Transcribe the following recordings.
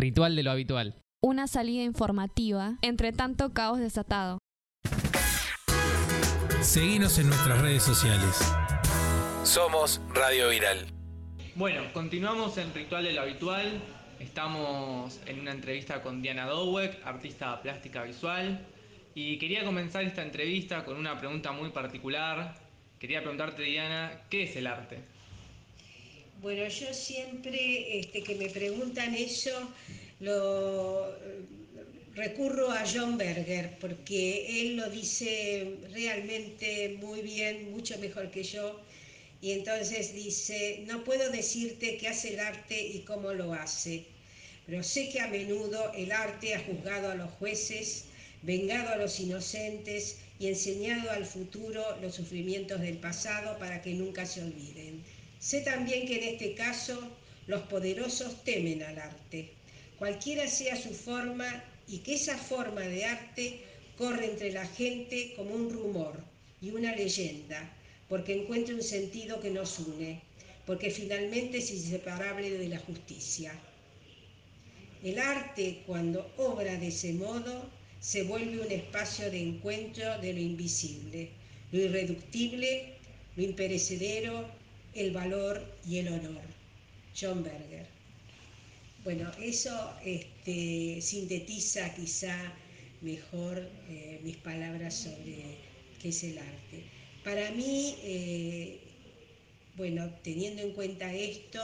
Ritual de lo habitual. Una salida informativa entre tanto caos desatado. Seguinos en nuestras redes sociales. Somos Radio Viral. Bueno, continuamos en Ritual de lo habitual. Estamos en una entrevista con Diana Dowek, artista plástica visual. Y quería comenzar esta entrevista con una pregunta muy particular. Quería preguntarte, Diana, ¿qué es el arte? Bueno, yo siempre este, que me preguntan eso, lo recurro a John Berger, porque él lo dice realmente muy bien, mucho mejor que yo. Y entonces dice, no puedo decirte qué hace el arte y cómo lo hace, pero sé que a menudo el arte ha juzgado a los jueces, vengado a los inocentes y enseñado al futuro los sufrimientos del pasado para que nunca se olviden. Sé también que en este caso los poderosos temen al arte, cualquiera sea su forma, y que esa forma de arte corre entre la gente como un rumor y una leyenda, porque encuentra un sentido que nos une, porque finalmente es inseparable de la justicia. El arte, cuando obra de ese modo, se vuelve un espacio de encuentro de lo invisible, lo irreductible, lo imperecedero, el valor y el honor. John Berger. Bueno, eso este, sintetiza quizá mejor eh, mis palabras sobre qué es el arte. Para mí, eh, bueno, teniendo en cuenta esto,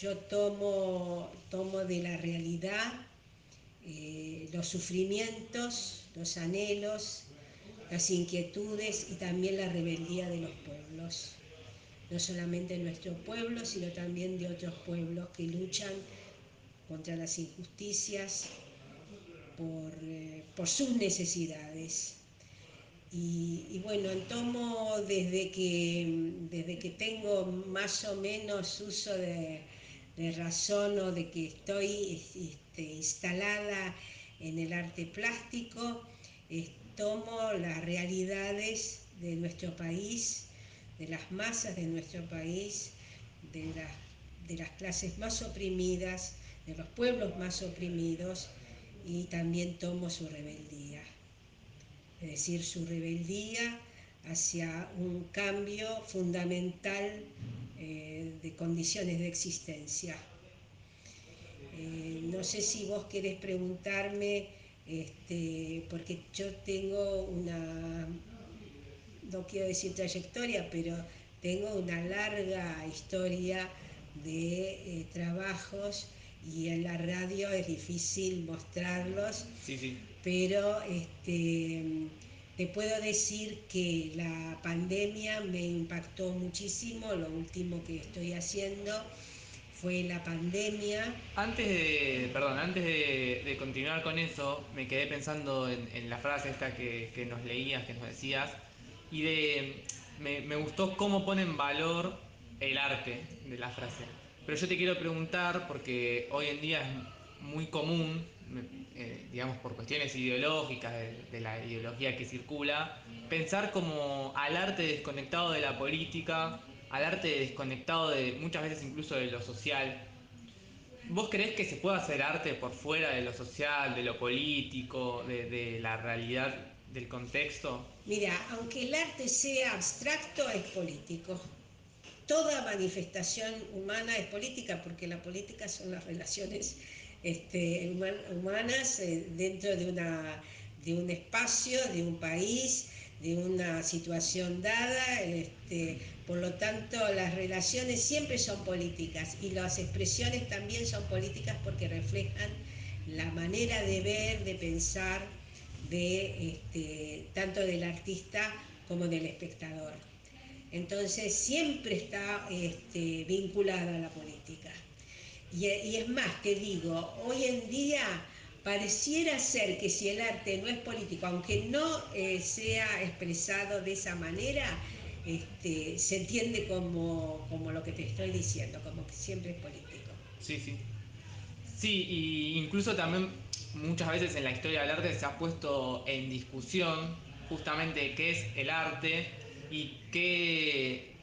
yo tomo, tomo de la realidad eh, los sufrimientos, los anhelos, las inquietudes y también la rebeldía de los pueblos no solamente de nuestro pueblo, sino también de otros pueblos que luchan contra las injusticias por, eh, sus necesidades. Y, bueno, tomo desde que, desde que tengo más o menos uso de, razón o de que estoy este, instalada en el arte plástico, tomo las realidades de nuestro país de las masas de nuestro país, de, de las clases más oprimidas, de los pueblos más oprimidos y también tomo su rebeldía, es decir, su rebeldía hacia un cambio fundamental eh, de condiciones de existencia. Eh, no sé si vos querés preguntarme, este, porque yo tengo una no quiero decir trayectoria, pero tengo una larga historia de eh, trabajos y en la radio es difícil mostrarlos, pero este, te puedo decir que la pandemia me impactó muchísimo, lo último que estoy haciendo fue la pandemia. Antes de, perdón, antes de, continuar con eso, me quedé pensando en, la frase esta que, que nos leías, que nos decías, y de, me, gustó cómo pone en valor el arte de la frase. Pero yo te quiero preguntar, porque hoy en día es muy común, eh, digamos por cuestiones ideológicas, de, la ideología que circula, pensar como al arte desconectado de la política, al arte desconectado de muchas veces incluso de lo social. ¿Vos crees que se puede hacer arte por fuera de lo social, de lo político, de la realidad del contexto? Mira, aunque el arte sea abstracto, es político. Toda manifestación humana es política porque la política son las relaciones este, humanas eh, dentro de, una, de un espacio, de un país, de una situación dada. Este, por lo tanto, las relaciones siempre son políticas y las expresiones también son políticas porque reflejan la manera de ver, de pensar, de, este, tanto del artista como del espectador. Entonces siempre está este, vinculada a la política. Y, es más, te digo, hoy en día pareciera ser que si el arte no es político, aunque no eh, sea expresado de esa manera, este, se entiende como, como lo que te estoy diciendo, como que siempre es político. Sí, sí. Sí, y incluso también muchas veces en la historia del arte se ha puesto en discusión justamente qué es el arte y qué,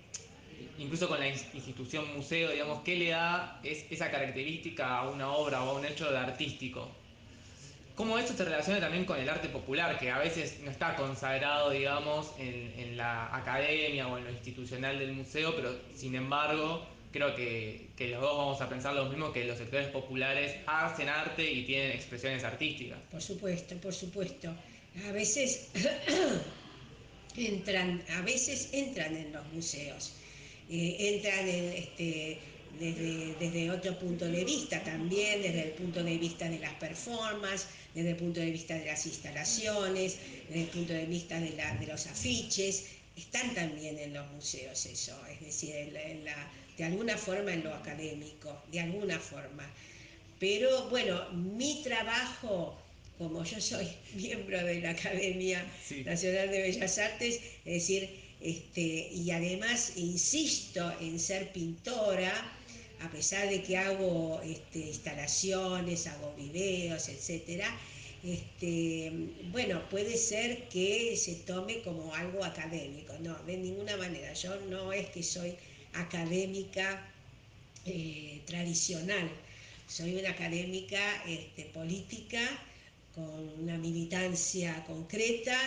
incluso con la institución museo, digamos, ¿qué le da esa característica a una obra o a un hecho de artístico? cómo esto se relaciona también con el arte popular, que a veces no está consagrado, digamos, en, la academia o en lo institucional del museo, pero sin embargo, creo que, los dos vamos a pensar lo mismo, que los sectores populares hacen arte y tienen expresiones artísticas. Por supuesto, por supuesto. A veces entran, a veces entran en los museos, eh, entran en este desde, otro punto de vista también, desde el punto de vista de las performances, desde el punto de vista de las instalaciones, desde el punto de vista de, los afiches, están también en los museos eso, es decir, de alguna forma en lo académico, de alguna forma. Pero bueno, mi trabajo, como yo soy miembro de la Academia Nacional de Bellas Artes, es decir, este, y además insisto en ser pintora, a pesar de que hago este, instalaciones, hago videos, etc., este, bueno, puede ser que se tome como algo académico. No, de ninguna manera. Yo no es que soy académica eh, tradicional. Soy una académica este, política con una militancia concreta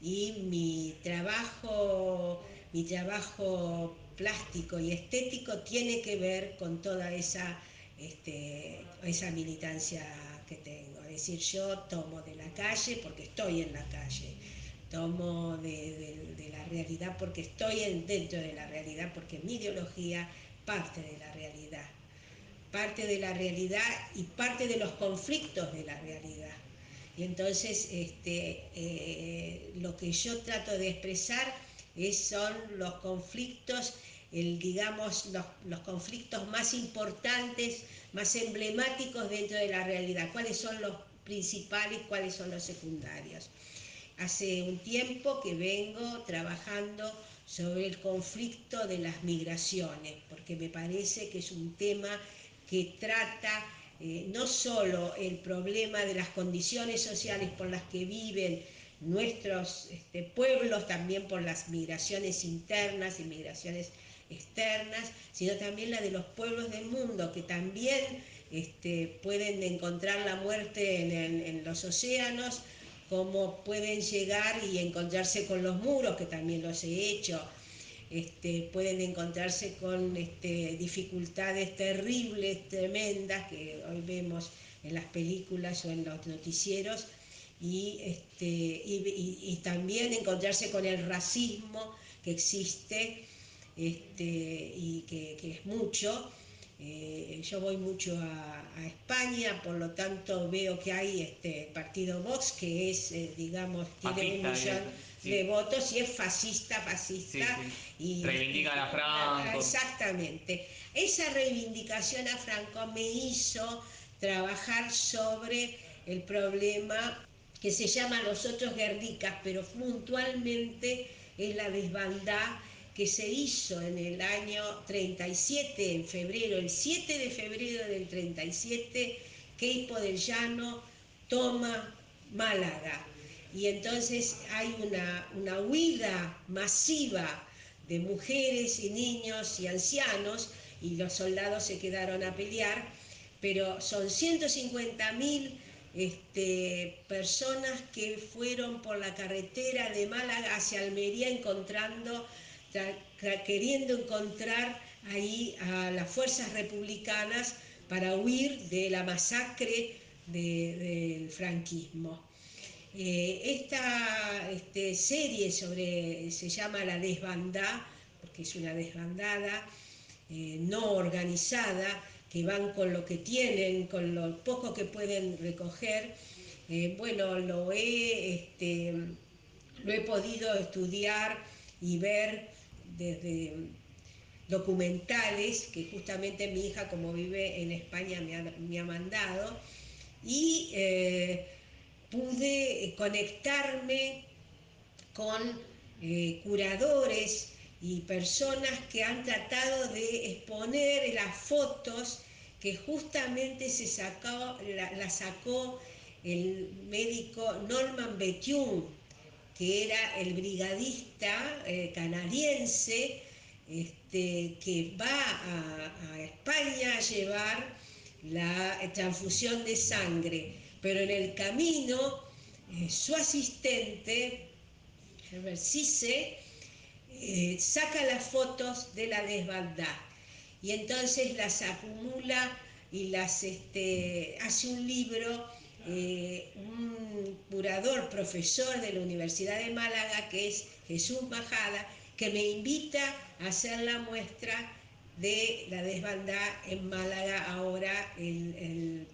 y mi trabajo, mi trabajo plástico y estético tiene que ver con toda esa, este, esa militancia que tengo. Es decir, yo tomo de la calle porque estoy en la calle, tomo de, la realidad porque estoy dentro de la realidad, porque mi ideología parte de la realidad, parte de la realidad y parte de los conflictos de la realidad. Y entonces este, eh, lo que yo trato de expresar son los conflictos, el, digamos, los, conflictos más importantes, más emblemáticos dentro de la realidad. ¿Cuáles son los principales, cuáles son los secundarios? Hace un tiempo que vengo trabajando sobre el conflicto de las migraciones, porque me parece que es un tema que trata eh, no solo el problema de las condiciones sociales por las que viven nuestros este, pueblos, también por las migraciones internas y migraciones externas, sino también la de los pueblos del mundo, que también este, pueden encontrar la muerte en, los océanos, como pueden llegar y encontrarse con los muros, que también los he hecho, este, pueden encontrarse con dificultades terribles, tremendas, que hoy vemos en las películas o en los noticieros, y, este, también encontrarse con el racismo que existe este, y que, es mucho. Eh, yo voy mucho a, España, por lo tanto veo que hay este partido Vox, que es, eh, digamos, tiene un millón de votos y es fascista, fascista. Y, Reivindica a Franco. Exactamente. Esa reivindicación a Franco me hizo trabajar sobre el problema que se llama Los Otros Guernicas, pero puntualmente es la desbandada que se hizo en el año 37, en febrero, el 7 de febrero del 37, Queipo del Llano toma Málaga. Y entonces hay una, una huida masiva de mujeres y niños y ancianos, y los soldados se quedaron a pelear, pero son 150.000 este, personas que fueron por la carretera de Málaga hacia Almería encontrando, queriendo encontrar ahí a las fuerzas republicanas para huir de la masacre del franquismo. Eh, esta este, serie sobre, se llama La Desbandada, porque es una desbandada eh, no organizada, que van con lo que tienen, con lo poco que pueden recoger. Eh, bueno, lo he, este, lo he podido estudiar y ver desde documentales que justamente mi hija, como vive en España, me ha, mandado, y eh, pude conectarme con eh, curadores y personas que han tratado de exponer las fotos que justamente se sacó, la, sacó el médico Norman Bethune, que era el brigadista eh, canadiense este, que va a, España a llevar la transfusión de sangre, pero en el camino eh, su asistente, Herbert Cisse, eh, saca las fotos de la desbandada y entonces las acumula y las este, hace un libro eh, un curador, profesor de la Universidad de Málaga, que es Jesús Majada, que me invita a hacer la muestra de la desbandada en Málaga ahora el,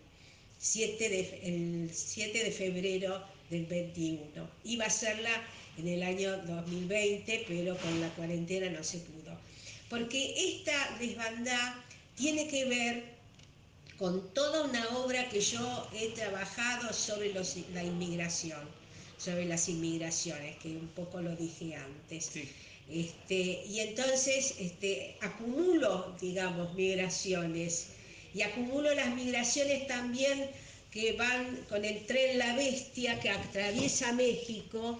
7, de, el 7 de febrero del 21. Iba a hacerla en el año 2020, pero con la cuarentena no se pudo. Porque esta desbandada tiene que ver con toda una obra que yo he trabajado sobre la inmigración, sobre las inmigraciones, que un poco lo dije antes. Este, y entonces este, acumulo, digamos, migraciones, y acumulo las migraciones también que van con el tren La Bestia que atraviesa México,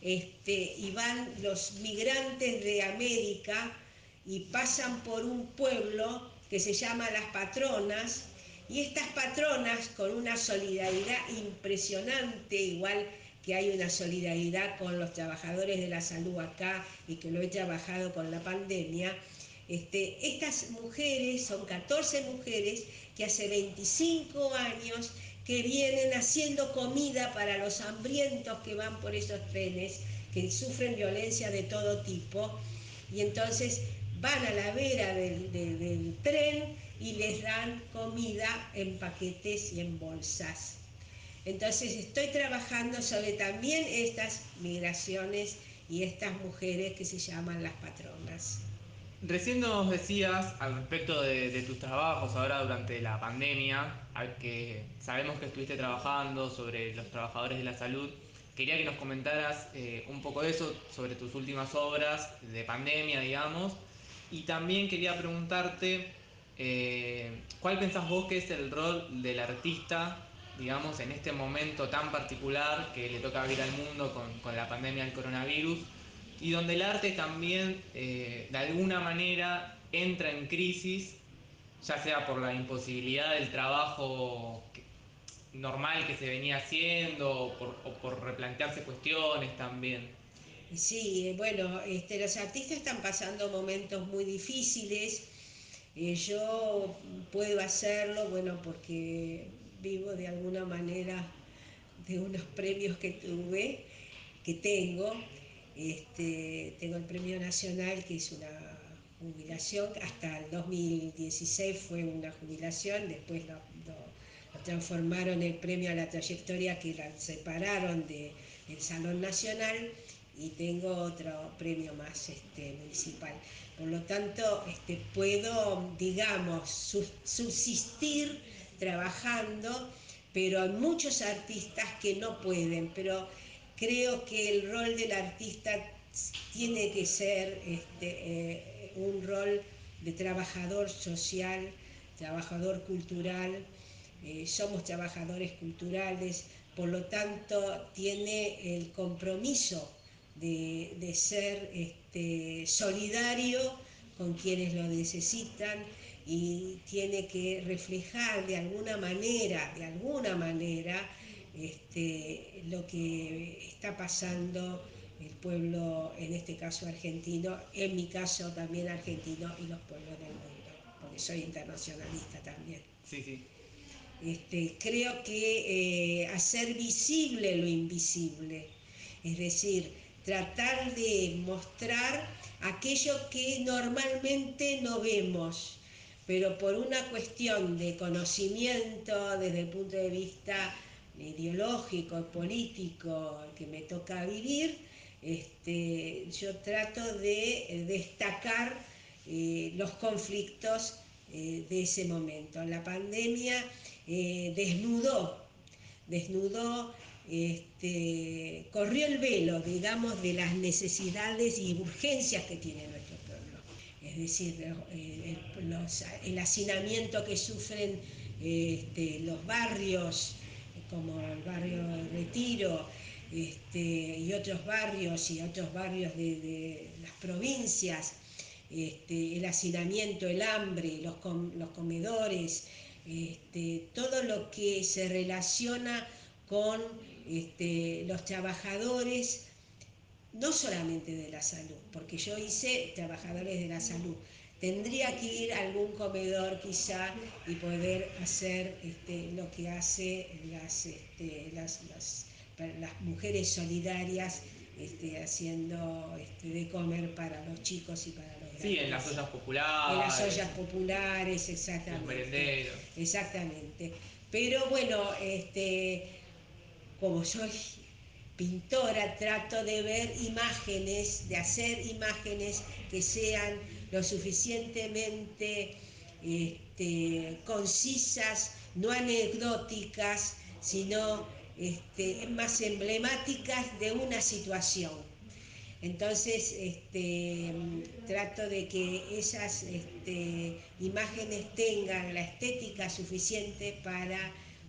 este, y van los migrantes de América y pasan por un pueblo que se llama Las Patronas, y estas patronas, con una solidaridad impresionante, igual que hay una solidaridad con los trabajadores de la salud acá y que lo he trabajado con la pandemia, este, estas mujeres, son 14 mujeres que hace 25 años que vienen haciendo comida para los hambrientos que van por esos trenes, que sufren violencia de todo tipo, y entonces van a la vera del tren y les dan comida en paquetes y en bolsas. Entonces estoy trabajando sobre también estas migraciones y estas mujeres que se llaman las patronas. Recién nos decías al respecto de, tus trabajos ahora durante la pandemia, al que sabemos que estuviste trabajando sobre los trabajadores de la salud. Quería que nos comentaras eh, un poco de eso, sobre tus últimas obras de pandemia, digamos. Y también quería preguntarte eh, ¿Cuál pensás vos que es el rol del artista, digamos, en este momento tan particular que le toca vivir al mundo con, la pandemia del coronavirus? Y donde el arte también, eh, de alguna manera, entra en crisis, ya sea por la imposibilidad del trabajo normal que se venía haciendo o por, replantearse cuestiones también. Sí, bueno, este, los artistas están pasando momentos muy difíciles eh, yo puedo hacerlo, bueno, porque vivo de alguna manera de unos premios que tuve, que tengo. Este, tengo el Premio Nacional, que es una jubilación, hasta el 2016 fue una jubilación, después lo, transformaron el premio a la trayectoria que la separaron del Salón Nacional y tengo otro premio más este, municipal. Por lo tanto, este, puedo, digamos, subsistir trabajando, pero hay muchos artistas que no pueden, pero creo que el rol del artista tiene que ser este, eh, un rol de trabajador social, trabajador cultural, eh, somos trabajadores culturales, por lo tanto tiene el compromiso de, ser este, solidario con quienes lo necesitan y tiene que reflejar de alguna manera, de alguna manera, este, lo que está pasando el pueblo, en este caso argentino, en mi caso también argentino y los pueblos del mundo, porque soy internacionalista también. Sí, sí. Este, creo que eh, hacer visible lo invisible, es decir, tratar de mostrar aquello que normalmente no vemos, pero por una cuestión de conocimiento desde el punto de vista ideológico, político que me toca vivir, este, yo trato de destacar eh, los conflictos eh, de ese momento. La pandemia eh, desnudó, desnudó este, corrió el velo, digamos, de las necesidades y urgencias que tiene nuestro pueblo. Es decir, eh, el hacinamiento que sufren este, los barrios, como el barrio Retiro, este, y otros barrios y otros barrios de, las provincias, el hacinamiento, el hambre, los, comedores, todo lo que se relaciona con este, los trabajadores, no solamente de la salud, porque yo hice trabajadores de la salud. Tendría que ir a algún comedor quizá y poder hacer este, lo que hace las, las, las mujeres solidarias este, haciendo este, de comer para los chicos y para los grandes. Sí, en las ollas populares. En las ollas populares, exactamente. Los Exactamente. Pero bueno, este, como soy pintora, trato de ver imágenes, de hacer imágenes que sean lo suficientemente este, concisas, no anecdóticas, sino este, más emblemáticas de una situación. Entonces, este, trato de que esas imágenes tengan la estética suficiente para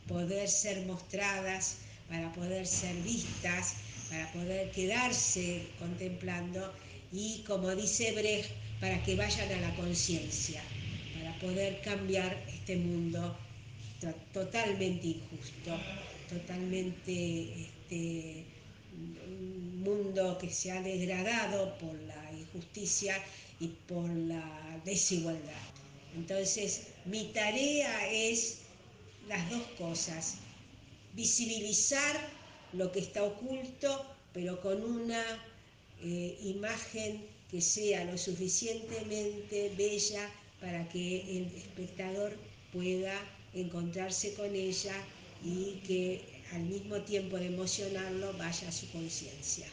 poder ser mostradas, para poder ser vistas, para poder quedarse contemplando y, como dice Brecht, para que vayan a la conciencia, para poder cambiar este mundo totalmente injusto totalmente este, un mundo que se ha degradado por la injusticia y por la desigualdad. Entonces, mi tarea es las dos cosas, visibilizar lo que está oculto, pero con una eh, imagen que sea lo suficientemente bella para que el espectador pueda encontrarse con ella y que al mismo tiempo de emocionarlo vaya a su conciencia.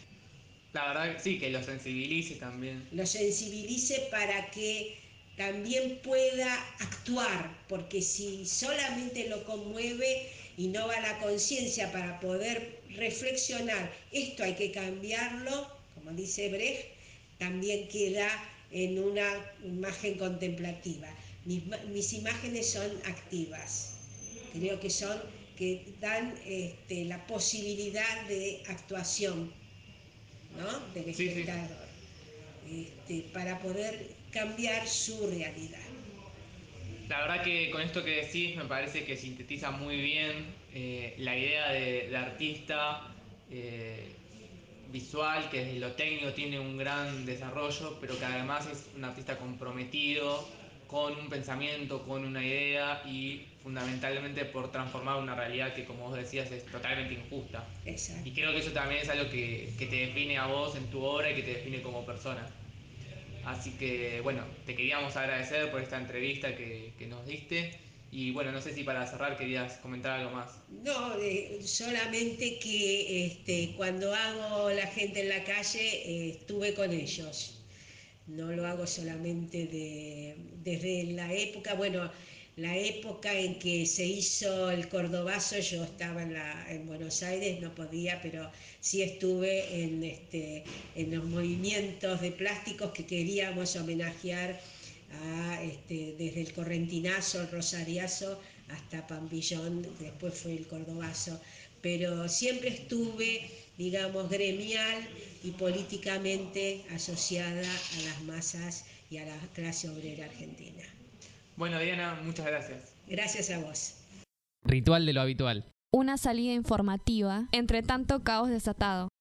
La verdad sí, que lo sensibilice también. Lo sensibilice para que también pueda actuar, porque si solamente lo conmueve y no va la conciencia para poder reflexionar, esto hay que cambiarlo, como dice Brecht, también queda en una imagen contemplativa. Mis, mis imágenes son activas, creo que son que dan este, la posibilidad de actuación del espectador este, para poder cambiar su realidad. La verdad que con esto que decís me parece que sintetiza muy bien eh, la idea de, artista eh, visual, que desde lo técnico tiene un gran desarrollo, pero que además es un artista comprometido con un pensamiento, con una idea y fundamentalmente por transformar una realidad que, como vos decías, es totalmente injusta. Exacto. Y creo que eso también es algo que, te define a vos en tu obra y que te define como persona. Así que, bueno, te queríamos agradecer por esta entrevista que, nos diste. Y bueno, no sé si para cerrar querías comentar algo más. No, solamente que este, cuando hago la gente en la calle, eh, estuve con ellos no lo hago solamente de, desde la época, bueno, la época en que se hizo el Cordobazo, yo estaba en, Buenos Aires, no podía, pero sí estuve en, este, en los movimientos de plásticos que queríamos homenajear a, este, desde el Correntinazo, el Rosariazo, hasta Pampillón, después fue el Cordobazo, pero siempre estuve digamos, gremial y políticamente asociada a las masas y a la clase obrera argentina. Bueno, Diana, muchas gracias. Gracias a vos. Ritual de lo habitual. Una salida informativa entre tanto caos desatado.